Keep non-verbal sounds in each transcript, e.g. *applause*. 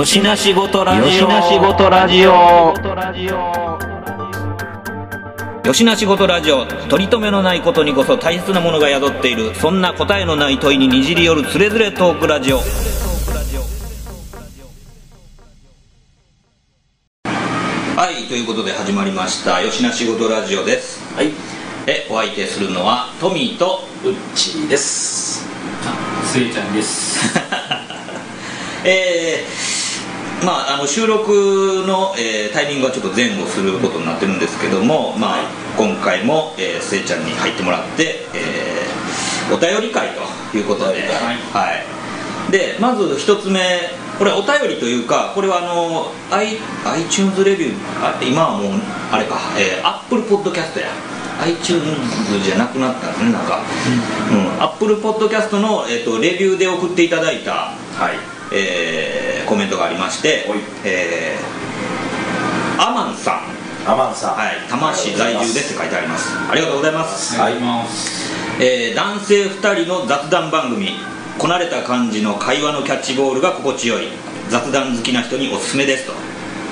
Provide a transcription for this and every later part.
よしなしごとラジオ。よしなしごとラジオ。よしなしごとラジオ。取り留めのないことにこそ大切なものが宿っている。そんな答えのない問いににじり寄るつれづれトークラジオ。はいということで始まりました。よしなしごとラジオです。はい。えお相手するのはトミーとうっちーです。スイちゃんです。*laughs* えーまあ、あの収録の、えータイミングはちょっと前後することになってるんですけども、まあ今回も、えー、せいちゃんに入ってもらって、えーお便り会ということで、お便り会はい、でまず一つ目これお便りというかこれはあの i iTunes レビューあ今はもうあれか、えー、Apple Podcast や。iTunes じゃなくなったんですねなんか、うん、Apple Podcast の、えー、とレビューで送っていただいたはい。えーコメントがありましてはい、えーアマンさん、アマンさん。はい、多摩市在住ですって書いてあります。ありがとうございます、はい。えー男性2人の雑談番組。こなれた感じの会話のキャッチボールが心地よい。雑談好きな人におすすめですと。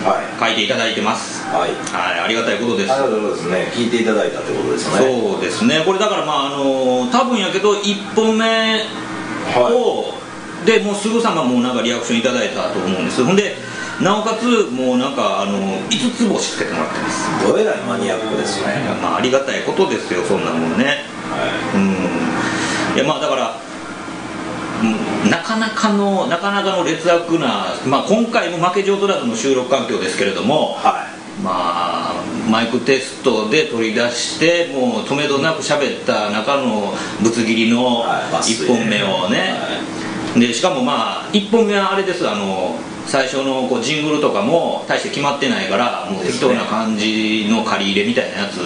はい。書いていただいてます。はい。はい。ありがたいことです。ありがとうございます。ね聞いていただいたってことですね。そうですね。これだからまああの多分やけど1本目はを、でもうすぐさまもうなんかリアクションいただいたと思うんです。ほんでなおかつもうなんかあの5つ星つけてもらってます。いどえらいマニアックですね。いやまあありがたいことですよそんなもんね。はうん。いやまあだからうんなかなかのなかなかの劣悪な、まあ、今回も負け上取らずの収録環境ですけれどもい。はまあマイクテストで取り出してもう止めどなく喋った中のぶつ切りのはい抜粋1本目をね、でしかもまあ1本目はあれです。あの最初のこうジングルとかも大して決まってないからもう適当な感じの借り入れみたいなやつ。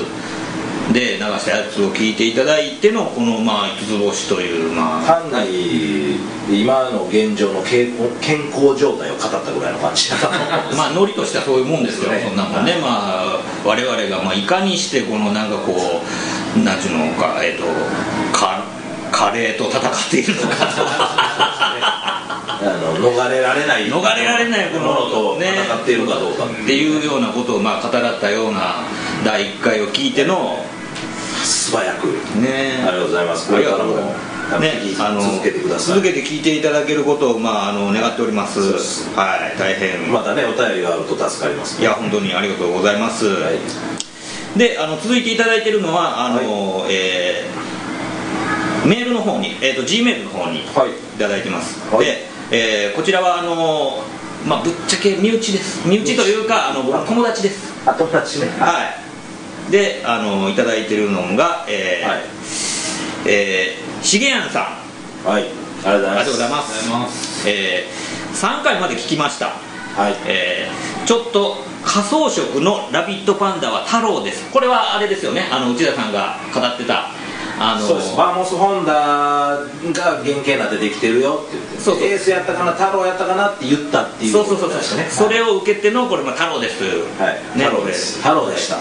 で流したやつを聞いていただいてのこのまあ5つ星というまあ。単なり今の現状の健康状態を語ったぐらいの感じ *laughs* まあノリとしてはそういうもんですよ、そんなもんね、はい。まあ我々がまあいかにしてこのなんかこうなんちゅうのかえっ、とかカレーと戦っているのかあの逃れられない逃れられないこのものとね。戦っているかどうかっていうようなことをまあ語らったような第1回を聞いての素早く。ね。ありがとうございます。これからもねあの続けてください。続けて聞いていただけることをまああの願っております。はい大変、またねお便りがあると助かりますいや本当にありがとうございます、はい。であの続いていただいているのはあの、えーメールの方に、えー、と G メールの方にい。はいただいてます、はい。で、えーこちらはあのまあぶっちゃけ身内です。身内というかあの僕の友達です。あ友達ね。はい。であのいただいているのがえーはい。えーしげやんさん。はい。ありがとうございます。あえー3回まで聞きました。はい。えーちょっと仮想色のラビットパンダは太郎です。これはあれですよね。あの内田さんが語ってたあのそうです。バーモスホンダが原型になってできてるよって言って。そうそう。エースやったかな太郎やったかなって言ったっていうそうそうそうことでしたねそれを受けてのこれ、まあ、太郎です。という、はい。ね太郎です。太郎でした。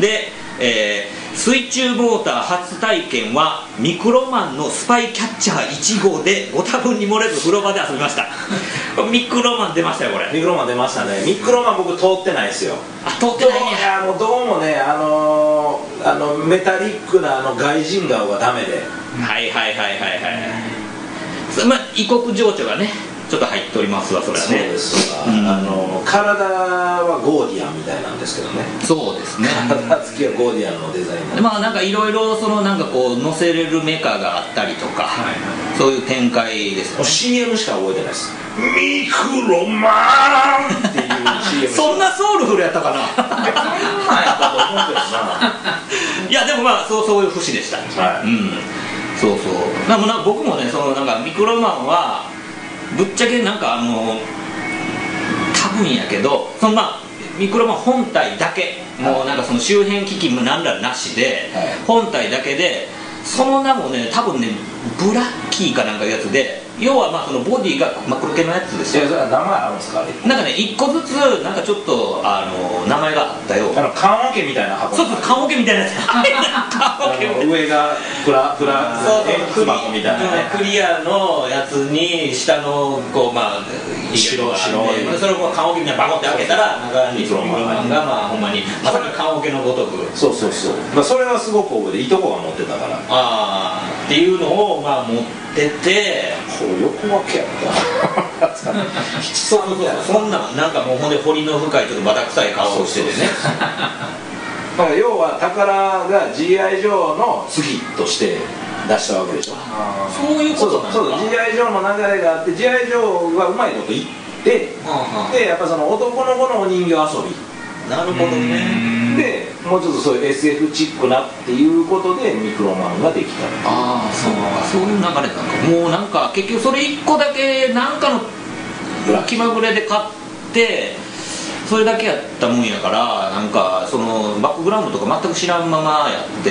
で、えー水中モーター初体験はミクロマンのスパイキャッチャー1号でご多分に漏れず風呂場で遊びました。*laughs* ミクロマン出ましたよこれ。ミクロマン出ましたね。ミクロマン僕通ってないですよ。あ通ってないねいやもうどうもねあのーあのメタリックなあの外人顔はダメで。はいはいはいはいはい。そまあ異国情緒がね。ちょっと入っておりますわそれはそうねですわ、うん。あの体はゴーディアンみたいなんですけどね。そうですね。体つきはゴーディアンのデザインでまあなんかいろいろそのなんかこう乗せれるメカがあったりとか、はいそういう展開ですね。CM しか覚えてないです。ミクロマンっていう CM *laughs* そんなソウルフルやったかな？そんなんやったと思うけどな。*laughs* いやでもまあそうそういう節でした。はい。うん。そうそう。僕もねそのなんかミクロマンはぶっちゃけなんかあの多分やけどそのまあミクロマン本体だけもうなんかその周辺機器もなんらなしで、はい。本体だけでその名もね多分ねブラッキーかなんかいうやつで要はまあそのボディが真っ黒系のやつですよ。名前あるんですか？なんかね一個ずつなんかちょっとあの名前があったよ。あの棺桶みたいな箱。そうそう棺桶みたいなやつ。*laughs* 上がプラプラそう。そう箱みたいなね。クリアのやつに下のこうまあ白白い。それをこう棺桶みたいなバコって開けたら中にミクロマンがまあほんまにまさに棺桶のごとく。そうそうそう、まあ、それはすごく覚えていとこが持ってたから。ああっていうのをまあ持っててこう横分けやった。七 *laughs* そうそうそう。そんなんなんかもうほんで彫りの深いちょっとバタ臭い顔をしててね。だから要は宝が GI ジョーの次として出したわけでしょ。そういうそうことそうそうなのか GI ジョーの流れがあって GI ジョーがうまいこと言ってはでやっぱその男の子のお人形遊あはあなるほどね。びでもうちょっとそういう SF チックなっていうことでミクロマンができた。ああそうか。そういう流れなんかもうなんか結局それ一個だけなんかの気まぐれで買ってそれだけやったもんやからなんかそのバックグラウンドとか全く知らんままやって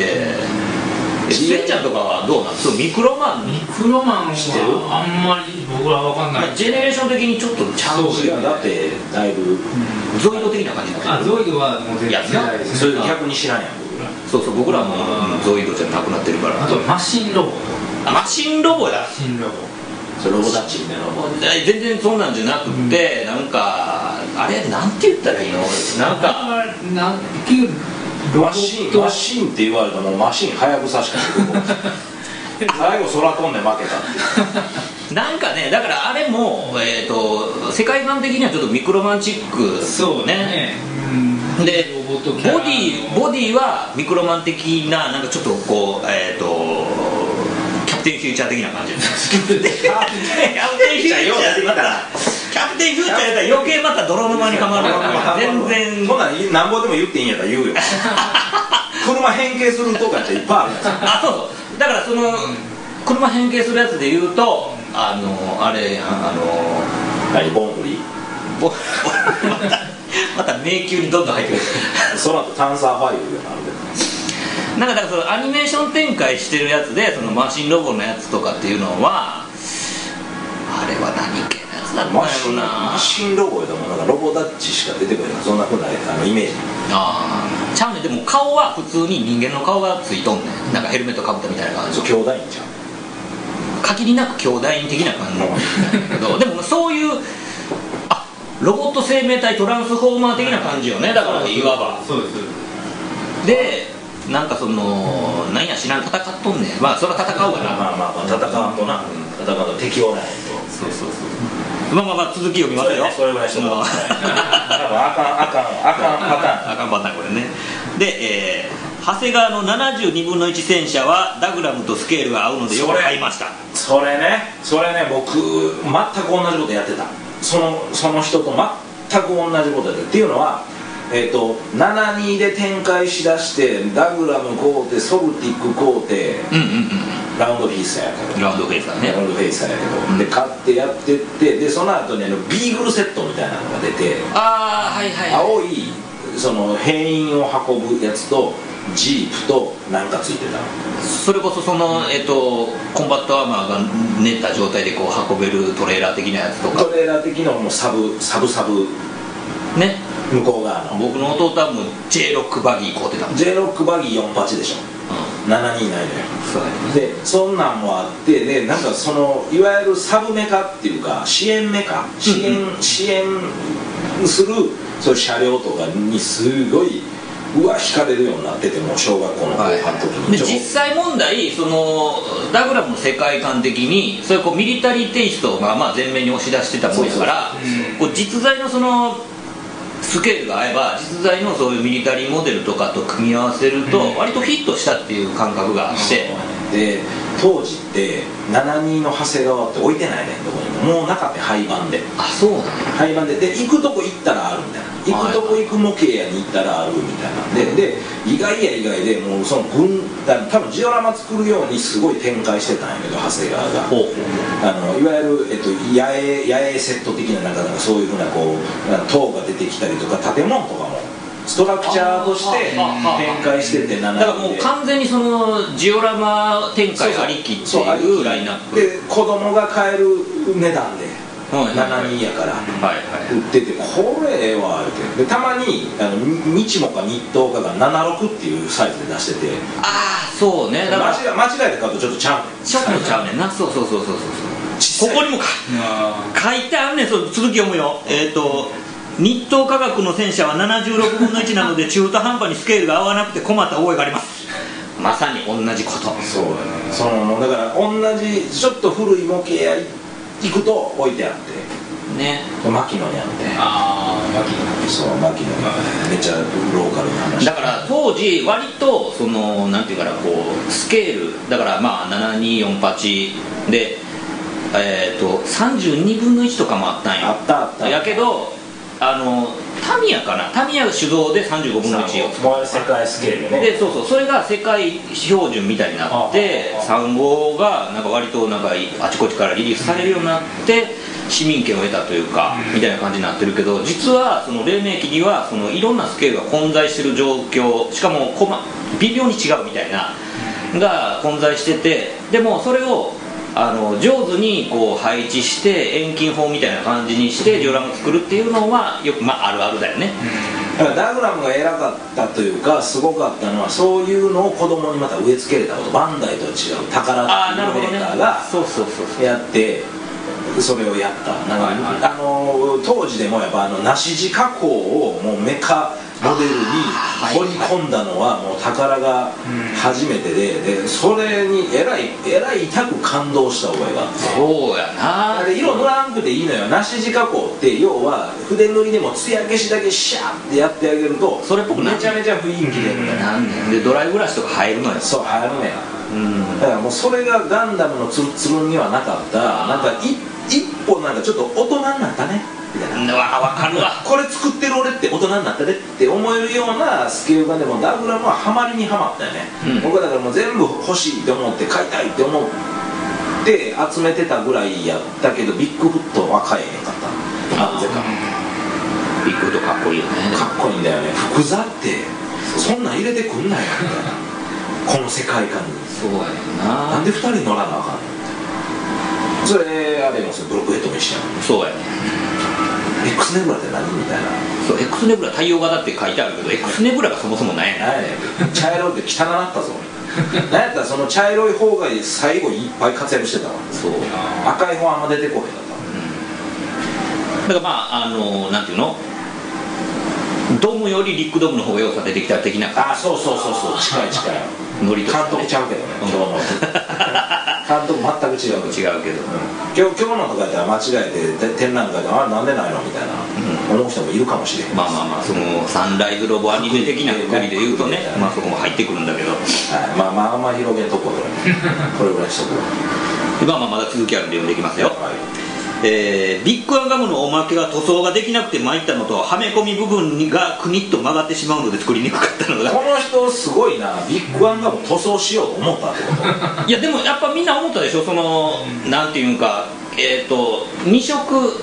えスエちゃんとかはどうなん？そうミクロマンミクロマンはあんまり僕らわかんない。まあジェネレーション的にちょっとちゃうしいやだってだいぶゾイド的な感じだあゾイドはもう全然。いやないですそれで逆に知らんやん。僕らそうそう僕らもうんゾイドじゃなくなってるから。あとマシンロボ。あマシンロボだマシンロボ。それロボタッチみたいな。全然そんなんじゃなくて、なんかあれなんて言ったらいいの？なんかマシンマシンって言われたらもうマシンはやぶさしかない。*laughs* 最後空飛んで負けたってなんかねだからあれも、えー、と世界観的にはちょっとミクロマンチックそうね。うん。でロボディボディはミクロマン的ななんかちょっとこうえっ、とキャプテンフューチャー的な感じ。キャプテンフューチャーってまたキャプテンフューチャーやったら余計また泥沼にかまる全然そんなんなんぼでも言っていいんやったら言うよ。車変形するとかっていっぱいあるやつ。あそう。そうだからその車変形するやつで言うとあのあれあの何ボンフリ？ーぼまたまた迷宮にどんどん入ってくる。その後タンサーファイブがあるけど。なんかだからそのアニメーション展開してるやつでそのマシンロボのやつとかっていうのはあれは何系のやつだったんやマシンろなマシンロボやともう。なんかロボダッチしか出てこな。いそんなふうなあのイメージ。ああちゃうね。んでも顔は普通に人間の顔がついとんねん。なんかヘルメットかぶったみたいな感じ。そう兄弟ゃん限りなく兄弟的な感じ。なんだけどでもそういうあロボット生命体トランスフォーマー的な感じよね。だからいわば。そうですそうでなんかそのなんや知らん戦っとんねん。まあそれは戦うわな。まあまあまあ戦わんとな。戦わんと敵おらへんと。そうそうそうまあまあまあ続き読みますよ。それぐらいしてももう。らって多分あかんあかんあかんパターン。あかんパターンこれね。で、えー長谷川の72分の1戦車はダグラムとスケールが合うのでよく買いました。それね。それね僕全く同じことやってた。そのその人と全く同じことやってた。っていうのはえっ、と72で展開しだしてダグラム買うてソルティック買うてうんうんうんラウンドフィースやけど。ラウンドフェイスだね。ラウンドフェイスやけど、うん。で買ってやってってでその後にあのビーグルセットみたいなのが出てああはいはい。青いその兵員を運ぶやつとジープとなんかついてた。のそれこそその、えっとコンバットアーマーが寝た状態でこう運べるトレーラー的なやつとか。トレーラー的のもサブサブサブ。ね。向こう側の。僕の弟はもう J ロックバギー買うてたもん。J ロックバギー48でしょ。う729のよ。んそうだね。でそんなんもあってでなんかそのいわゆるサブメカっていうか支援メカ。支援、支援するそういう車両とかにすごいうわ惹かれるようになっててもう小学校の後半の時に、実際問題そのダグラムの世界観的にそういうこうミリタリーテイストがまあ前面に押し出してたもんやからこう実在のそのスケールが合えば実在のそういうミリタリーモデルとかと組み合わせると割とフィットしたっていう感覚があって、で当時って72の長谷川って置いてないねんどこにも。もうなかったよ廃盤で。あそうなんや。廃盤で。で行くとこ行ったらあるみたいな。行くとこ行く模型屋に行ったらあるみたいなんで。で意外や意外でもうその軍だ多分ジオラマ作るようにすごい展開してたんやけど長谷川が。あのいわゆる、えっと、野営野営セット的ななんかなんかそういうふうなこう塔が出てきたりとか建物とかもストラクチャーとして展開してて7だからもう完全にそのジオラマ展開ありきっていうラインナップ。で子供が買える値段ではいはいはい。7人やから。売ってて。これええわ言うてでたまにあの日もか日東かが76っていうサイズで出してて。ああそうね。だから間違い間違えて買うとちょっとちゃうねん。ちょっとちゃうねんな。そうそうそうそうそう。ここにもか書いてあんねん。そう続き読むよ。えっ、と日東科学の戦車は76分の1なので中途半端にスケールが合わなくて困った覚えがあります。まさに同じこと。そうやねその。だから同じちょっと古い模型屋行くと置いてあってね。牧野にあって。ああ脇のそう牧野。めっちゃローカルな話。だから当時割とそのなんていうかなこうスケールだからまあ7248でえっ、と32分の1とかもあったんよ。あったあった。やけどあのタミヤかな？タミヤ主導で35分の1を作世界スケールね。でそうそう。それが世界標準みたいになってあああ3号がなんか割となんかあちこちからリリースされるようになって市民権を得たというかみたいな感じになってるけど実はその黎明期にはそのいろんなスケールが混在してる状況しかもこま微妙に違うみたいなが混在しててでもそれをあの上手にこう配置して遠近法みたいな感じにしてジオラマ作るっていうのはよくまああるあるだよね。だからダグラムが偉かったというかすごかったのはそういうのを子供にまた植え付けれたこと。バンダイと違う宝っていうメーカーがやってそれをやった。なんか、はいはい。あの当時でもやっぱあの梨地加工をもうメカモデルに掘り込んだのはもう宝が初めてででそれにえらいえらい痛く感動した覚えがあって。そうやな。あれ色塗らんくていいのよ。梨地加工って要は筆塗りでも艶消しだけシャーってやってあげるとそれっぽくなめちゃめちゃ雰囲気出るでで？ドライブラシとか入るのよ。そう入るねうん。だからもうそれがガンダムのツルツルにはなかった。なんかい一歩なんかちょっと大人になったねみたい分かるわ。これ作ってる俺って大人になったねって思えるようなスケールがでもダグラムはハマりにはまったよね、うん。僕はだからもう全部欲しいって思って買いたいって思って集めてたぐらいやったけどビッグフットは買えへんかった。なぜかビッグとかっこいいよね。かっこいいんだよね。福座ってそんなん入れてくんなよみたいなこの世界観に。そうやな。なんで2人乗らなあかんのそれあれもブロックヘッドも一緒やんそうやね X ネブラって何みたいな。そう X ネブラ太陽型って書いてあるけど X ネブラがそもそもないやね。ん何やねん茶色って汚なったぞ。*laughs* なんやったらその茶色い方が最後にいっぱい活躍してたわ。そう。赤い方あんま出てこへんかっだからまああのなんていうの？ドームよりリックドームの方が良さ出てきた的なたあそうそうそうそう。近い近い。ノリと監督ちゃうけどね今日の監督全く違う。けど違うけど。今日今日のとかやったら間違えてて展覧会で「あれなんでないの?」みたいな思う人もいるかもしれんまあまあまあそのサンライズロボアニメ的なくくりで言うとねうんまあそこも入ってくるんだけど。はい、まあまああんま広げんとこでこれぐらいしとくわ *laughs* まあまあまだ続きあるんで読んでいきますよ。はいえービッグワンガムのおまけが塗装ができなくて参ったのとはめ込み部分がくにっと曲がってしまうので作りにくかったのが。この人すごいな。ビッグワンガムも塗装しようと思った。ってこといやでもやっぱみんな思ったでしょ。その、なんていうんかえっ、と2色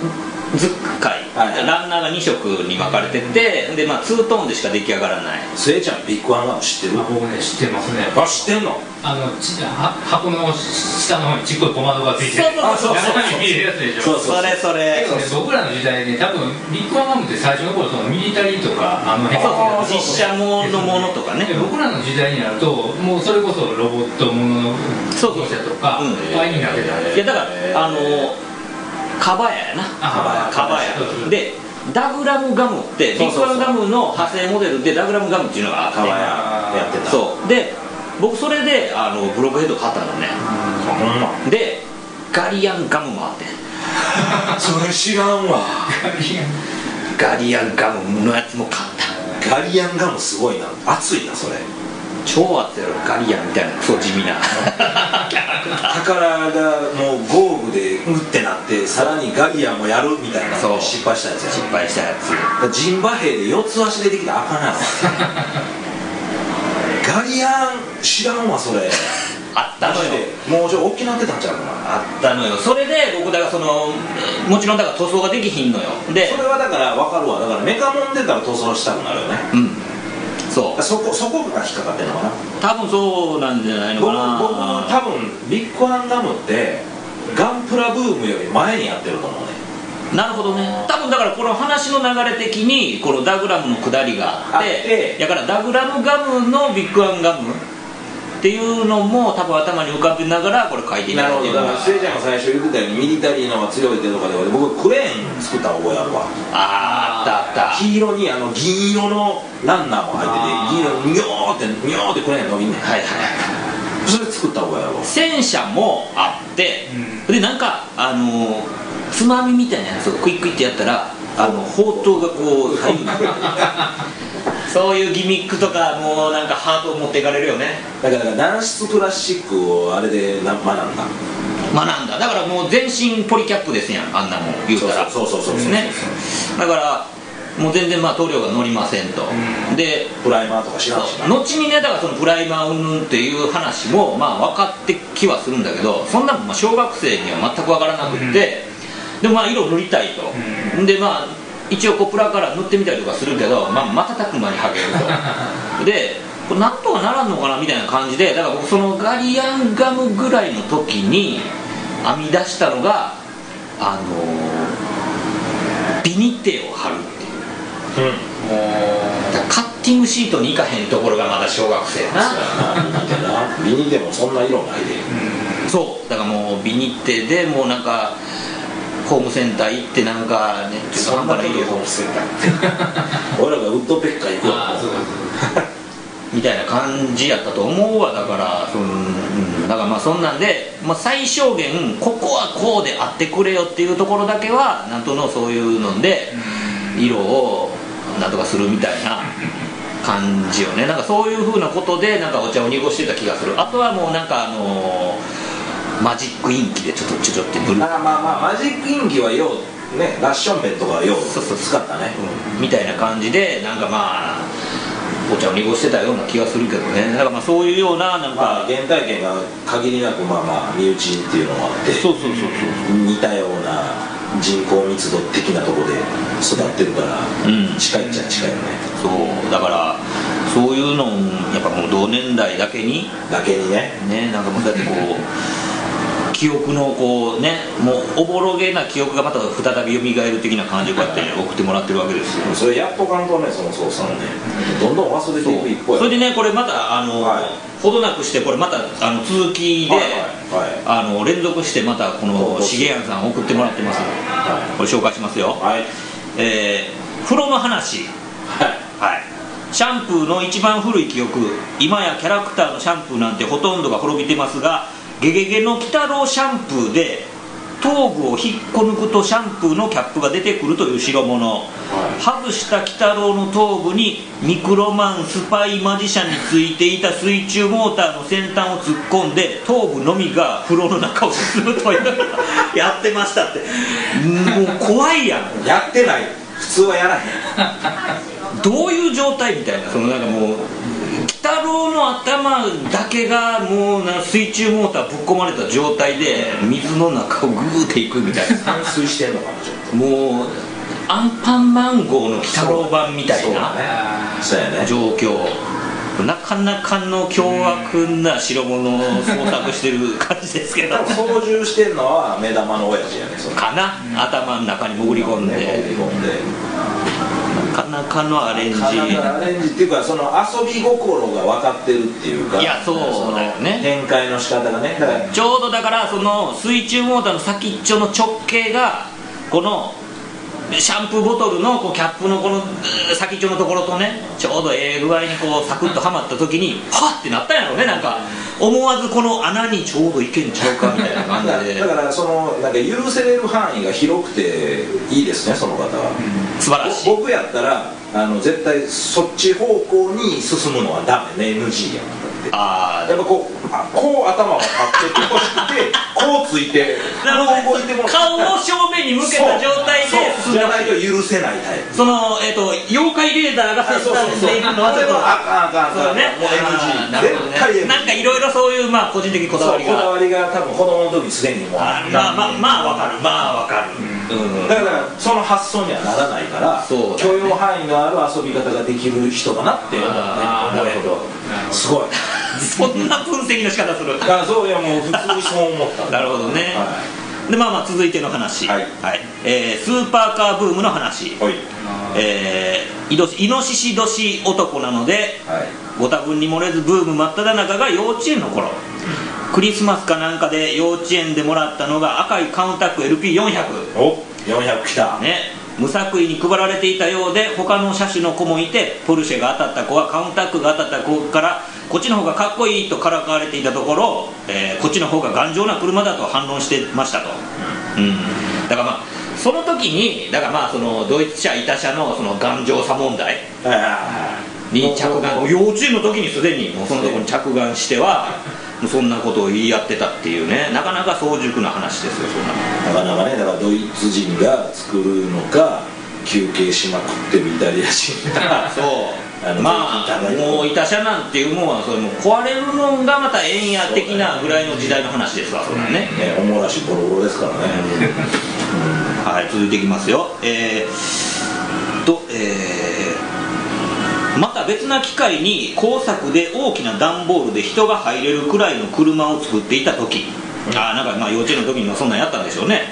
使い、はいランナーが2色に分かれててでまあツートーンでしか出来上がらない。スエちゃんビッグワンガム知ってる？あ僕ね知ってますね。あ知ってんの？あのちは箱の下の方にちっこい小窓がついてそうそうそうそう。中に入れるやつでしょ？そうそれそれ。けどね僕らの時代ね多分ビッグワンガムって最初の頃そのミリタリーとかあの辺あー実写ものものとかねで僕らの時代になるともうそれこそロボットもののそうそう自動車とかう。んああいうになってたんでいやだからあのカバヤやな。あカバヤ。でダグラムガムってビッグアンガムの派生モデルでダグラムガムっていうのがあってかわややってた。そう。で僕それであのブロックヘッド買ったのね。ほんま。でガリアンガムもあって *laughs* それ知らんわ。ガリアンガムのやつも買った。ガリアンガムすごいな。熱いなそれ超熱いやろガリアンみたいなクソ地味な。宝がもうゴーグでうってなってさらにガリアンもやるみたいなそう。失敗したやつや。失敗したやつ。ろジンバ兵で四つ足出てきたらあかんやろ。ガリアン知らんわそれ。*laughs* あったのよ。もうちょい大きなってたんちゃうかな。あったのよ。それで僕だからそのもちろんだから塗装ができひんのよ。でそれはだから分かるわ。だからメカモン出たら塗装したくなるよね。うんそう。そこそこが引っかかってるのかな？多分そうなんじゃないの僕かな。僕多分ビッグアンガムってガンプラブームより前にやってると思うね。なるほどね。多分だからこの話の流れ的にこのダグラムの下りがあってあって。だからダグラムガムのビッグアンガムっていうのも多分頭に浮かべながらこれ書いていたなるほどだだいてるのがからせいちゃんが最初言ってたようにミリタリーの方が強いってとかで僕クレーン作った覚えあるわ。あーあったあった。黄色にあの銀色のランナーも入ってて銀色にニョーってニョーってクレーン伸びんねん。はいはいそれ作った覚えあるわ。戦車もあって、でなんかあのーつまみみたいなやつをクイックイってやったらあの砲塔がこう左右にそういうギミックとかもうなんかハートを持っていかれるよね。だから軟質プラスチックをあれでな学んだ学んだだからもう全身ポリキャップですやんあんなもん言うたらそうそうそうそうそうねだからもう全然まあ塗料が乗りませんと、でプライマーとか知らんしな後にねだからそのプライマー云々っていう話もまあ分かってきはするんだけどそんなのまあ小学生には全く分からなくって、でもまあ色塗りたいと、うんでまあ一応コプラから塗ってみたりとかするけど、まあ、瞬く間に剥げると。*laughs* でこれなんとかならんのかなみたいな感じでだから僕そのガリアンガムぐらいの時に編み出したのがあのビニテを貼るっていう。だからカッティングシートに行かへんところがまだ小学生やな。ビニでもそんな色ないで。そう。だからもうビニテでもうなんかホームセンター行ってなんかねちょっと半端ない色俺らがウッドペッカー行くああそうそうみたいな感じやったと思うわだから。その、うん、だからまあそんなんで、まあ、最小限ここはこうであってくれよっていうところだけはなんとのそういうので色をなんとかするみたいな感じよね。なんかそういうふうなことでなんかお茶を濁してた気がする。あとはもうなんかあのマジックインキでちょっとちょちょってブルーあまあまあマジックインキはようねラッションペンとかはようそうそう。使ったね。みたいな感じでなんかまあお茶を濁してたような気がするけどね。だからまあそういうようななんか、まあ原体験が限りなくまあまあ身内っていうのがあってそうそうそうそう似たような人口密度的なとこで育ってるから、うん。近いっちゃ近いよね。そう。だからそういうのをやっぱもう同年代だけにだけにね。ねなんかもうだってこう記憶のこうねもうおぼろげな記憶がまた再び蘇る的な感じをこうやって送ってもらってるわけですよ。それやっとかんとねその操作をね。どんどん忘れていく一方や。それでねこれまたあの、はい。ほどなくしてこれまたあの続きで、はいはい。あの連続してまたこのそうしげやんさん送ってもらってます、はこれ紹介しますよ、はいはい。えー風呂の話。はい。はい。シャンプーの一番古い記憶。今やキャラクターのシャンプーなんてほとんどが滅びてますがゲゲゲの鬼太郎シャンプーで頭部を引っこ抜くとシャンプーのキャップが出てくるという代物、外した鬼太郎の頭部にミクロマンスパイマジシャンについていた水中モーターの先端を突っ込んで頭部のみが風呂の中を進むというやってましたって。もう怖いやん。やってない普通はやらへん。どういう状態みたいな。そのなんかもう鬼太郎の頭だけがもうな水中モーターぶっ込まれた状態で水の中をグーっていくみたいな。散水してんのかなもうアンパンマン号の鬼太郎版みたいな状況。なかなかの凶悪な代物を創作してる感じですけど。操縦してんのは目玉の親父やねかな？頭の中に潜り込んで。ね潜り込んでなかのアレンジ。アレンジっていうかその遊び心が分かってるっていうかいやそうだよね。展開の仕方がね。ちょうどだからその水中モーターの先っちょの直径がこのシャンプーボトルのこうキャップのこの先っちょのところとねちょうどええ具合にこうサクッとはまった時にはっってなったんやろねなんか。思わずこの穴にちょうどいけんちゃうかみたいな感だじで。*laughs* だからそのなんか許せれる範囲が広くていいですねその方は、素晴らしい。ぼ僕やったらあの絶対そっち方向に進むのはダメね NG やんあやっぱこうあこう頭が立っててほしくてこうついてなるほど。こう動いても顔を正面に向けた状態でじゃないと許せないタイプ。その、えっと妖怪レーダーが切断しているの。はあれはあかんあかんあかんそうだね。もう NG なるほど絶対 NG ねなんかいろいろそういうまあ個人的こだわりが。こだわりが多分子供の時すでにもうあまあまあまあわかる。まあわかる。うんだからその発想にはならないから、そうだね。許容範囲のある遊び方ができる人だなって思うねあーなるほど。すごい。そんな分析の仕方する？あそういやもう普通にそう思った。なるほどね。はでまあまあ続いての話。はい。えースーパーカーブームの話。いはい。えーイノイノシシ年男なのではい。ご多分に漏れずブーム真っ只中が幼稚園の頃クリスマスかなんかで幼稚園でもらったのが赤いカウンタック LP400 お400来た。ね。無作為に配られていたようで他の車種の子もいてポルシェが当たった子はカウンタックが当たった子からこっちの方がかっこいいとからかわれていたところ、えーこっちの方が頑丈な車だと反論してましたと、うん、だからまあその時にだからまあそのドイツ車板車のその頑丈さ問題に着眼。幼稚園の時にすでにもうそのところに着眼してはそんなことを言い合ってたっていうね。なかなか早熟な話ですよそんな。のなかなかねだからドイツ人が作るのか休憩しまくってるイタリア人が。*laughs* そう。あのまあもう板車なんていうもんはそれもう壊れるのがまたええんや的なぐらいの時代の話ですわそんなんね、ねおもらしボロボロですからね。はい続いていきますよ。えー、とえーまた別な機会に工作で大きな段ボールで人が入れるくらいの車を作っていた時。あーなんかまあ幼稚園の時にはそんなんやったんでしょうね、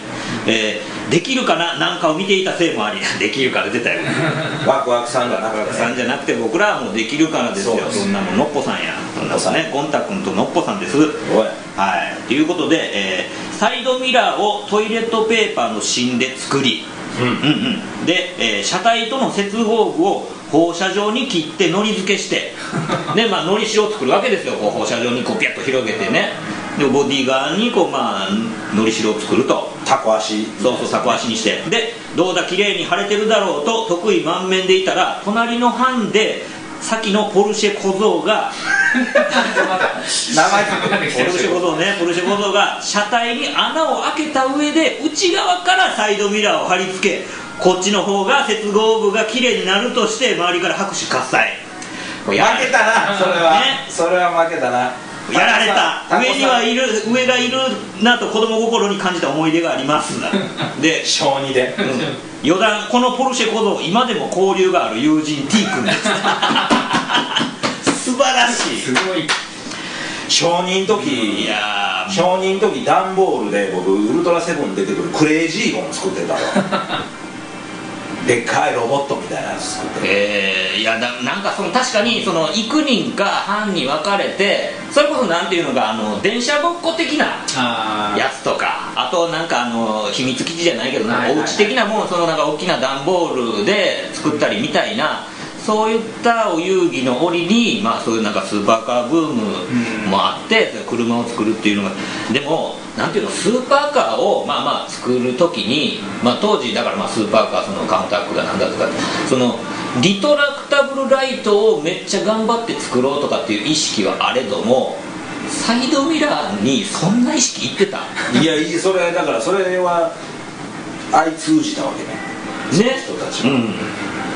えーできるかな？なんかを見ていたせいもあり。*laughs* できるから出たよ *laughs* ワクワクさんがなくてさんじゃなくて僕らはもうできるからですよ。そんなもんのっぽさんや。そんなねゴンタ君とのっぽさんです。はい。ということで、えーサイドミラーをトイレットペーパーの芯で作り、うん。うんうん、で、えー車体との接合部を放射状に切ってのり付けして。で、*laughs* まあ、のりしろを作るわけですよ。こう放射状にこうピャッと広げてね。でボディ側にこう、まあ、のりしろを作ると。タコ足。そうそうタコ足にして。でどうだ綺麗に晴れてるだろうと得意満面でいたら隣の班で先のポルシェ小僧が *laughs* 名前ポルシェ小僧ね。ポルシェ小僧が車体に穴を開けた上で内側からサイドミラーを貼り付けこっちの方が接合部が綺麗になるとして周りから拍手喝采。負けたなそれは、ね。それは負けたな。やられた。上にはいる上がいるなと子供心に感じた思い出があります。*laughs* で小児で、余談このポルシェ小僧今でも交流がある友人 T 君です。*laughs* 素晴らしい。すごい。小児の時いやー。小児の時段ボールで僕ウルトラセブンに出てくるクレイジーゴン作ってたわ *laughs* でっかいロボットみたいなやつ作ってえー、いやだなんかその確かにその幾人か班に分かれてそれこそなんていうのかあの電車ごっこ的なあやつとかあとなんかあの秘密基地じゃないけどなんかお家的なもんそのなんか大きな段ボールで作ったりみたいなそういったお遊戯の折にまあそういうなんかスーパーカーブームもあって車を作るっていうのがでもなんていうのスーパーカーをまあまあ作る時にまあ当時だからまあスーパーカーそのカウンタックがなんだとかそのリトラクタブルライトをめっちゃ頑張って作ろうとかっていう意識はあれどもサイドミラーにそんな意識いってた？いやそれだからそれは相通じたわけね。ね。人たちは、うん。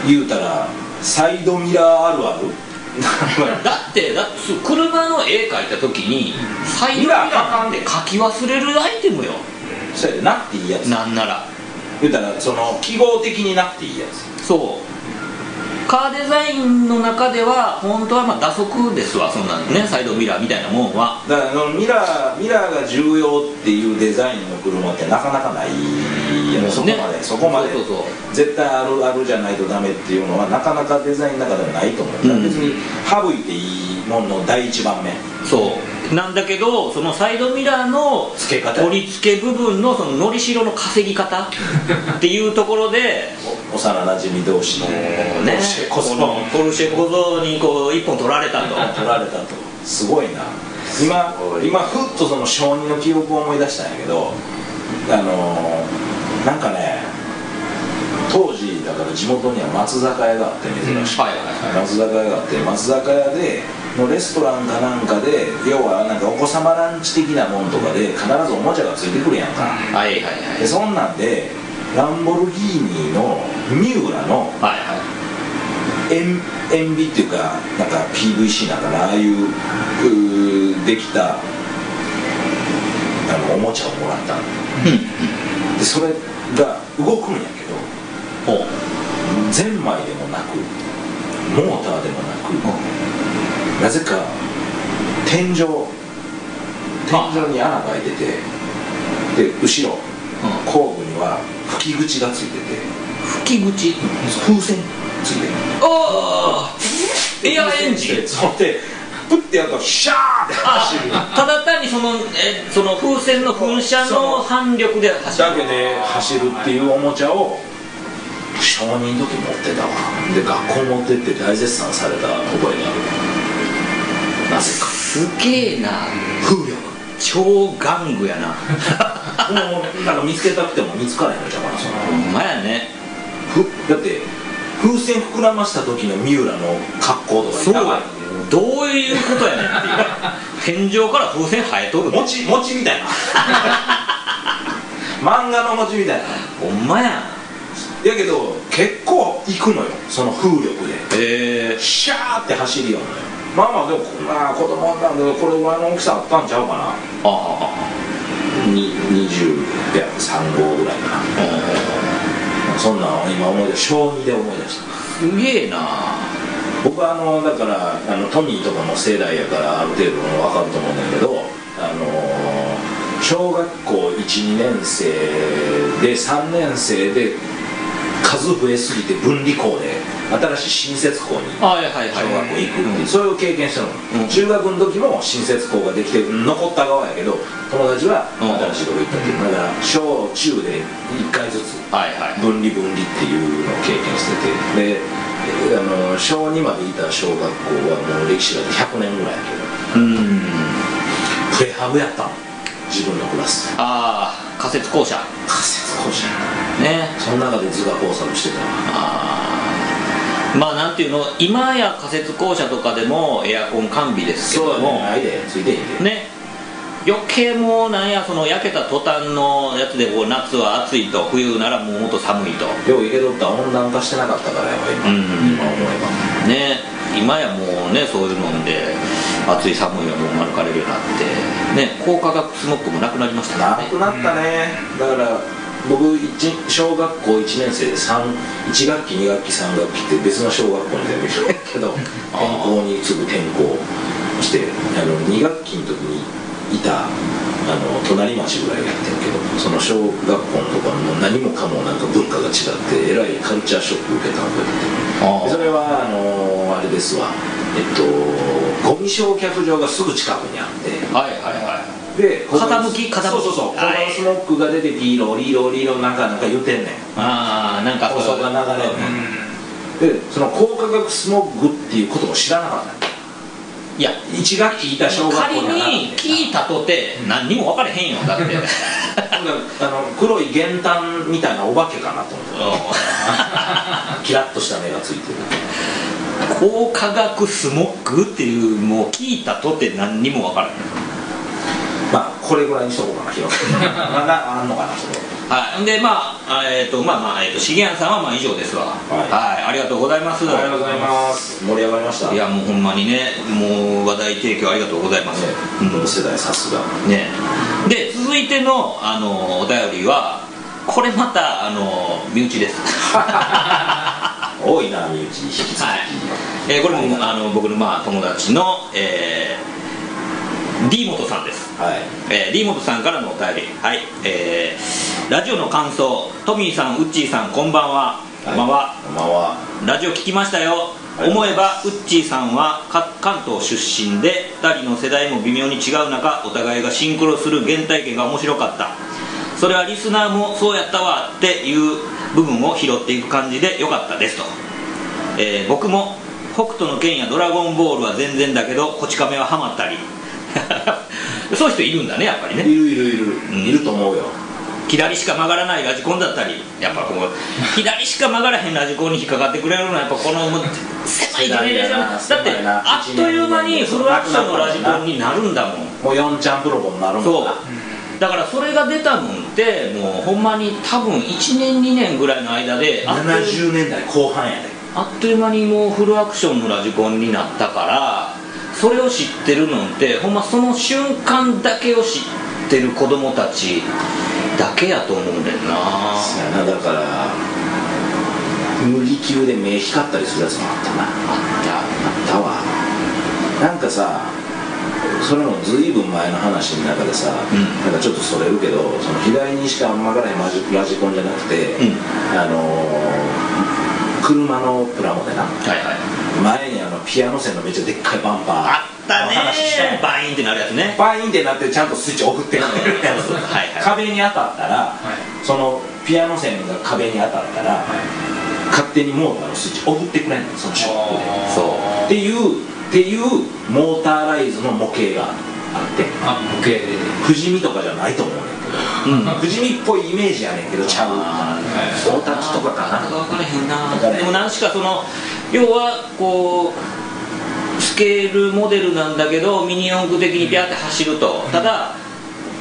言うたらサイドミラーあるある？*laughs* だってだってそう車の絵描いた時にサイドミラーなんて描き忘れるアイテムよ。それなくていいやつ。なんなら。言うたらその記号的になくていいやつ。そうカーデザインの中では本当はまあ打足ですわそんなんねサイドミラーみたいなもんは。だからあのミラーミラーが重要っていうデザインの車ってなかなかないやろそこまで、ねそこまで。絶対あるあるじゃないとダメっていうのはなかなかデザインの中でもないと思う、うん。別に省いていいものの第一番目そう。なんだけどそのサイドミラーの付け方。取り付け部分のそののりしろの稼ぎ方っていうところでお幼なじみ同士のね。このポルシェ小僧にこう一本取られたと。取られたと。すごいな。今今ふっとその小児の記憶を思い出したんやけどあのーなんかね当時だから地元には松坂屋があって珍しく、はいはい。松坂屋があって松坂屋でのレストランかなんかで要はなんかお子様ランチ的なもんとかで必ずおもちゃがついてくるやんか。はいはいはい。でそんなんでランボルギーニのミューラのはいはい。塩塩ビっていうかなんか PVC なんかなああいううーできたあのおもちゃをもらったの。でそれが動くんやけどゼンマイでもなくモーターでもなくなぜか天井天井に穴が開いててで後ろ後部には吹き口がついてて吹き口？風船ついてる。ああエアエンジン。そってプッてやるとシャーって走る。ただ単にそのえその風船の噴射の反力で走る。だけで走るっていうおもちゃを小認の時持ってたわ。で学校持ってって大絶賛された覚えがあるなぜかすげえな。風力。超玩具やな。*laughs* もうなんか見つけたくても見つからへんのじゃうかな。そのほんまやね。ふだって風船膨らました時の三浦の格好とかそう。やばいどういうことやねんっていう。天井から風船生えとるの。餅餅みたいな。*laughs* 漫画の餅みたいな。ほんまや。やけど結構行くのよ。その風力で。へえシャーって走りよよまあまあでもまあ子供なんだけどこれぐらいの大きさあったんちゃうかな。ああに20や3号ぐらいかな。そんなんを今思い出小2で思い出した。すげえな。僕はあのだからあのトミーとかの世代やからある程度分かると思うんだけどあの小学校12年生で3年生で数増えすぎて分離校で新しい新設校にはいはいはい。小学校行くっていう、うんそういう経験したの、うん。中学の時も新設校ができて残った側やけど友達は新しいとこ行ったっていう。だから小中で1回ずつ分離分離っていうのを経験してて。でえあの小2までいた小学校はもう歴史が100年ぐらいやけど。うん。プレハブやったの。自分のクラス。ああ仮設校舎。仮設校舎。ね。その中で図画工作してたわああまあなんていうの今や仮設校舎とかでもエアコン完備ですけども。ないでついてね。余計もうなんやその焼けた途端のやつでこう夏は暑いと冬ならもうもっと寒いと。よういけとったら温暖化してなかったからやばい今,、うん。今思えね。今やもうねそういうので暑い寒いはもう免れるようになってね。高化学スモッグもなくなりましたからね。ばなくなったね。だから僕一小学校1年生で3 1学期2学期3学期って別の小学校に全部行くけど転校にすぐ転校してあの2学期の時にいたあの隣町ぐらいやってるけどその小学校のとこはもう何もかもなんか文化が違ってえらいカルチャーショック受けたの覚えて。てでそれはあのあれですわ。えっとゴミ焼却場がすぐ近くにあってはいはいはいで傾き傾き。そうそうそう、はい。このスモックが出てピーロリーロリーロなんかなんか言ってんねん。ああなんか放送が流れんでその高化学スモッグっていうことも知らなかったいや。1学期いた小学校仮に聞いたとて何にも分かれへんよ。だって。*laughs* あの黒い玄丹みたいなお化けかなと思って。*laughs* キラッとした目がついてる。高化学スモッグっていうもう聞いたとて何にも分からへん。まあこれぐらいにしとこうかな広くまだあんのかなそれ。はい、でまあえっ、とまあまあえっ、と重谷さんはまあ以上ですわ。はい。ありがとうございます。ありがとうございます。盛り上がりました。いやもうほんまにねもう話題提供ありがとうございます、ねうん同世代さすが。ね。で続いてのあのお便りはこれまたあの身内です。*laughs* 多いな身内引き続き、はい。えーこれもあの僕のまあ友達の、えー、D 元さんですはい。えー、D 元さんからのお便り。はい。えー、ラジオの感想。トミーさんウッチーさんこんばんは。こんばんは、こんばんは。ラジオ聞きましたよ。思えばウッチーさんはか関東出身で2人の世代も微妙に違う中お互いがシンクロする原体験が面白かった。それはリスナーもそうやったわっていう部分を拾っていく感じでよかったですと、えー僕も北斗の拳やドラゴンボールは全然だけどこち亀はハマったり *laughs* そういう人いるんだねやっぱりね。いるいるいる、ん。いると思うよ。左しか曲がらないラジコンだったりやっぱこう *laughs* 左しか曲がらへんラジコンに引っかかってくれるのはやっぱこの狭狭いジェネレーションだってあっという間にフルアクションのラジコンになるんだもん。もう4ちゃんプロボになるもんそう。なだからそれが出たのってもうほんまに多分1年2年ぐらいの間であっという70年代後半やで。あっという間にもうフルアクションのラジコンになったからそれを知ってるのってほんまその瞬間だけを知ってる子供たちだけやと思うんだよなそな。だから無理級で目光ったりするやつもあったな。あった。あったわ。なんかさそれもずいぶん前の話の中でさ、ん。なんかちょっとそれるけどその左にしかあんまがらへんラジラジコンじゃなくて、うん。あのー車のプラモでな。はいはい。前にピアノ線のめっちゃでっかいバンパーあったねの話したやん。バインってなるやつね。バインってなってちゃんとスイッチ送ってくれるやつ。はいはい。壁に当たったら、はい。そのピアノ線が壁に当たったら、勝手にモーターのスイッチ送ってくれんのそのショックで。そう。っていうっていうモーターライズの模型があって。あ模型で。不死身とかじゃないと思うねんけど。うん。不死身っぽいイメージやねんけどちゃう。大滝とかかな。分からへんなでも何しかその要はこうスケールモデルなんだけどミニ四駆的にピャーって走ると。ただ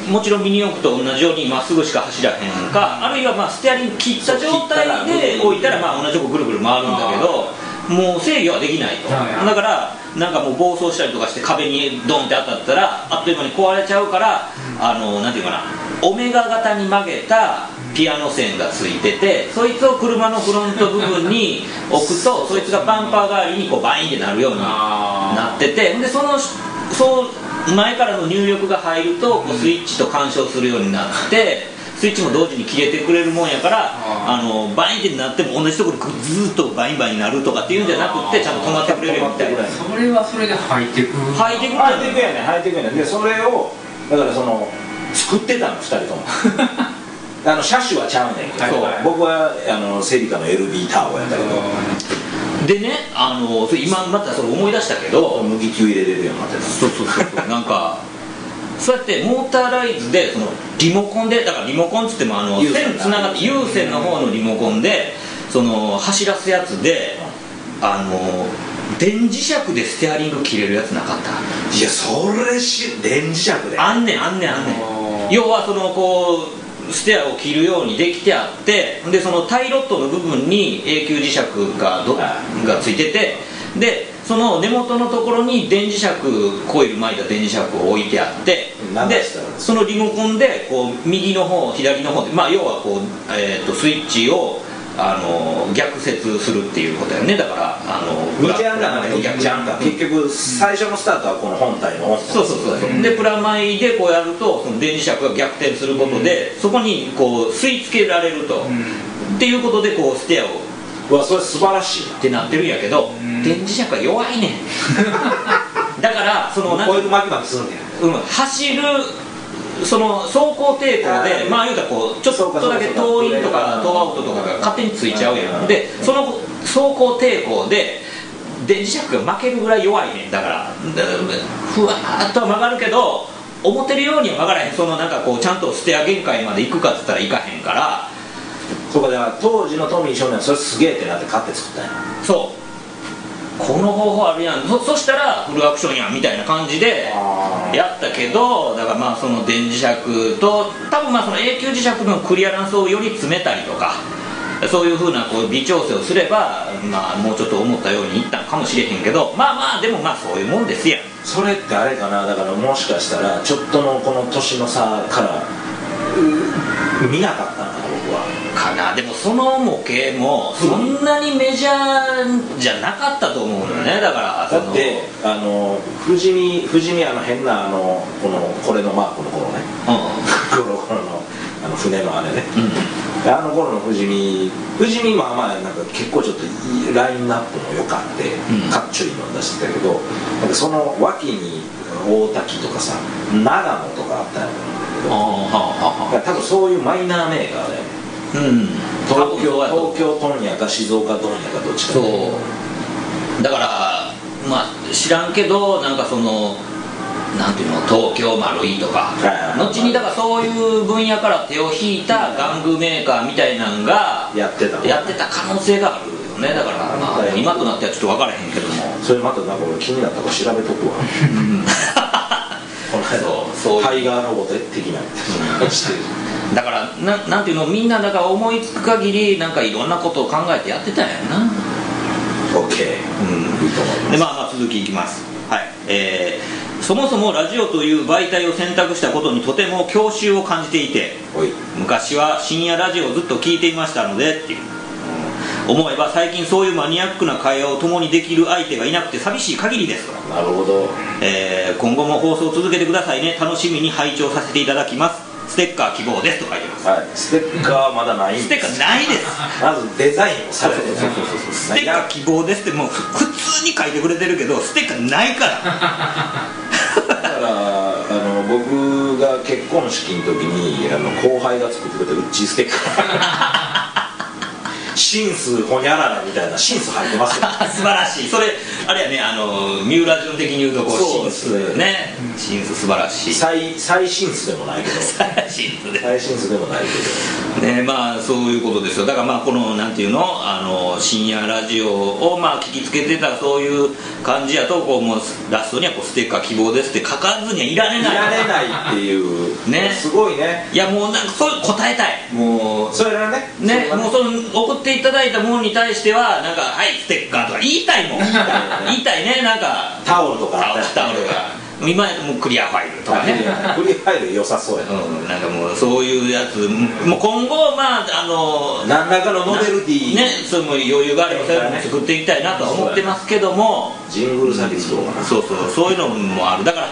もちろんミニ四駆と同じようにまっすぐしか走らへんかあるいはまあステアリング切った状態で置いたらまあ同じとこぐるぐる回るんだけどもう制御はできないと。だからなんかもう暴走したりとかして壁にドンって当たったらあっという間に壊れちゃうから、あのなんていうかなオメガ型に曲げたピアノ線がついててそいつを車のフロント部分に置くと *laughs* そいつがバンパー代わりにこうバインってなるようにあなっててでそのそう前からの入力が入るとこうスイッチと干渉するようになってスイッチも同時に切れてくれるもんやからああのバインってなっても同じところでずーっとバインバインになるとかっていうんじゃなくってちゃんと止まってくれるよみたいな。それはそれでハイテクハイテクハイテクやねんハイテクやね。んでそれをだからその作ってたの2人とも *laughs* あの車種はちゃうねんけど、はいはい。僕はあのセリカの LB ターボやったけどでねあの今またそれ思い出したけど麦球入れれるようになってた。そうそうそうそうなんかそうやってモーターライズでそのリモコンでだからリモコンっつってもあの有線線つながって有線の方のリモコンでその走らすやつであの電磁石でステアリング切れるやつなかった？いやそれし電磁石で。あんねんあんねんあんねん。要はそのこうステアを切るようにできてあってでそのタイロットの部分に永久磁石がどがついててでその根元のところに電磁石コイル巻いた電磁石を置いてあってでそのリモコンでこう右の方左の方でまあ要はこう、えー、とスイッチをあの逆接するっていうことやね。だからあの2ちゃんだから2プラ逆ちゃんか。結局最初のスタートはこの本体のそうそうそうそうでプラマイでこうやるとその電磁石が逆転することで、そこにこう吸い付けられると、っていうことでこうステアをうわそれ素晴らしいってなってるんやけど、ん。電磁石は弱いねん。*laughs* だからそのなんかなコイル巻き巻きするんや。うん、走るその走行抵抗でまあ言うたらこうちょっとだけ遠いとか遠アウトとかが勝手についちゃうやんでその走行抵抗で電磁石が負けるぐらい弱いねんだからでふわーっとは曲がるけど思ってるようには曲がらへん。そのなんかこうちゃんとステア限界まで行くかっつったら行かへんから。そうかだから当時のトミー少年はそれすげえってなって買って作ったんや。そうこの方法あるやん。そそしたらフルアクションやんみたいな感じでやったけどだからまあその電磁石と多分まあその永久磁石のクリアランスをより詰めたりとかそういうふうなこう微調整をすれば、まあ、もうちょっと思ったようにいったんかもしれへんけどまあまあでもまあそういうもんですやん。それってあれかな？だからもしかしたらちょっとのこの年の差からう見なかったんだ僕はかな。でもその模型もそんなにメジャーじゃなかったと思うのよねだからだってあの富士見富士見あの変なあのこのこれのマークの頃ね。うこの頃のあの船のあれね。んうん。であの頃の富士見富士見まあまあなんか結構ちょっといいラインナップも良かって、ん。かっちょいいの出してたけどなんかその脇に大滝とかさ長野とかあったんだけど。多分そういうマイナーメーカーであはあうん。東京多分そうやと思う東京問屋か静岡問屋かどっちか。そう。だからまあ知らんけどなんかそのなんていうの東京丸いとか後にだからそういう分野から手を引いた玩具メーカーみたいなんがやってたのやってた可能性があるよどね。だから、まあ、今となってはちょっと分からへんけども。それまたなんか俺気になったから調べとくわ。*laughs* このそう。そう間タイガーロボット的な。してるだからななんていうのみんなだから思いつく限りなんかいろんなことを考えてやってたんやな。OK うんいいと思います。でまあまあ続きいきます。はい。えー、そもそもラジオという媒体を選択したことにとても郷愁を感じていて昔は深夜ラジオをずっと聞いていましたのでっていう、うん思えば最近そういうマニアックな会話を共にできる相手がいなくて寂しい限りですと、なるほど。えー今後も放送を続けてくださいね。楽しみに拝聴させていただきますステッカー希望ですと書いてます。はい。ステッカーはまだないんステッカーないです。まずデザインをされてるステッカー希望ですってもうふ普通に書いてくれてるけどステッカーないから。だからあの僕が結婚式の時にあの後輩が作ってくれたうっちーステッカー *laughs* シンスホニャララみたいなシンス入ってますよ *laughs* 素晴らしい。それあれやねあの三浦淳的に言うとこうシンですね。スね。シンス素晴らしい。最最シンスでもないけど。シンスで。最シンスでもないけねまあそういうことですよ。だからまあこのなんていうの？あの深夜ラジオをまあ聞きつけてたそういう感じやとこうもうラストにはこうステッカー希望ですって書かずにはいられない。どいられないっていう。ね。すごいね。いやもうなんかそういう答えたい。もうそれはね。ね、もうその送っていただいたものに対してはなんか「はいステッカー」とか言いたいもん。*laughs* 言いたいね。なんかタオルとか。タオルが。今もうクリアファイルとかね。*laughs* クリアファイル良さそうやな、うん、なんかもうそういうやつ。もう今後まああの何らかのノベルティねそれも余裕があればそういうのも作っていきたいなとは思ってますけども。ジングル先作ろうかな。そうそう。そういうのもある。だから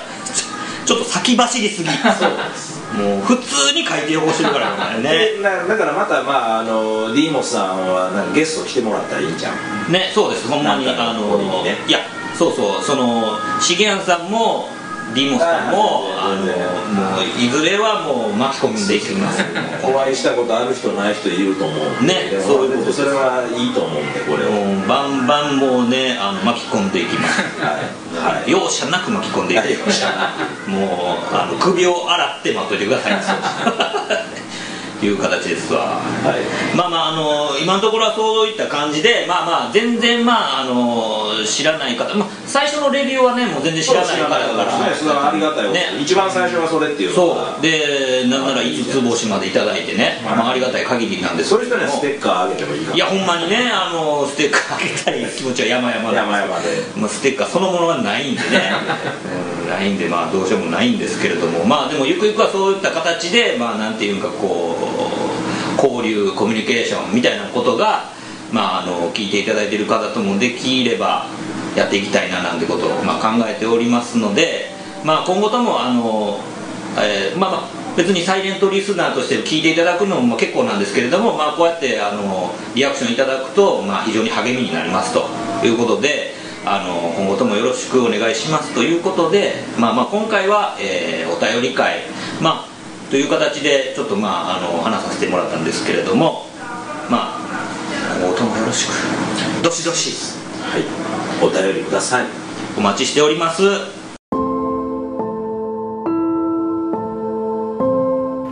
ちょっと先走りすぎ。そうです。もう普通に書いてよこしてるからね。でなだからまたまああのディーモスさんはなんかゲスト来てもらったらいいんじゃん。ねそうです。ほんまにあのね。いやそうそう。その重安さんもディモスさんもあのはいはいもういずれはもう巻き込んでいきます。お会いしたことある人ない人いると思うねそういうことそれはいいと思うんでこれをバンバンもうねあの巻き込んでいきます。はい。容赦なく巻き込んでいきます *laughs* もうあの首を洗って待っといてください。いう形ですわ。はい。まあまああの今のところはそういった感じでまあまあ全然まああの知らない方、まあ、最初のレビューはねもう全然知らない方だから。ねそれはありがたいね。一番最初はそれっていうのそがう。でなんなら5つ星までいただいてね、まあ、ありがたい限りなんですそういう人にはスけテッカーあげてもいいかい。やほんまにねあのステッカーあげたい気持ちは山々です。山々で。まあ、ステッカーそのものがないんでね、うんないんでまあどうしようもないんですけれども。まあでもゆくゆくはそういった形でまあなんていうかこう交流コミュニケーションみたいなことがまああの聞いていただいている方ともできればやっていきたいななんてことをまあ考えておりますのでまあ今後ともあの、えーまあま別にサイレントリスナーとして聞いていただくのも結構なんですけれども、まあ、こうやってあのリアクションいただくと、まあ、非常に励みになりますということであの今後ともよろしくお願いしますということで、まあ、まあ今回は、えーお便り会、まあ、という形でちょっと、まあ、あの話させてもらったんですけれどもまあ今後ともよろしく。どしどし。はい。お便りください。お待ちしております。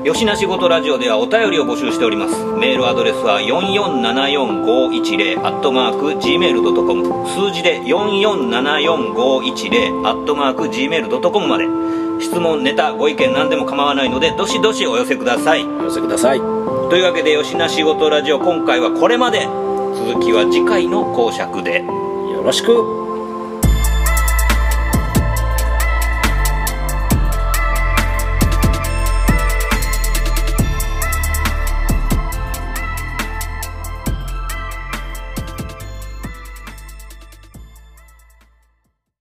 吉な仕事ラジオではお便りを募集しております。メールアドレスは4474510アットマーク Gmail.com 数字で4474510アットマーク Gmail.com まで。質問ネタご意見何でも構わないのでどしどしお寄せください。お寄せください。というわけで吉な仕事ラジオ今回はこれまで。続きは次回の講釈でよろしく。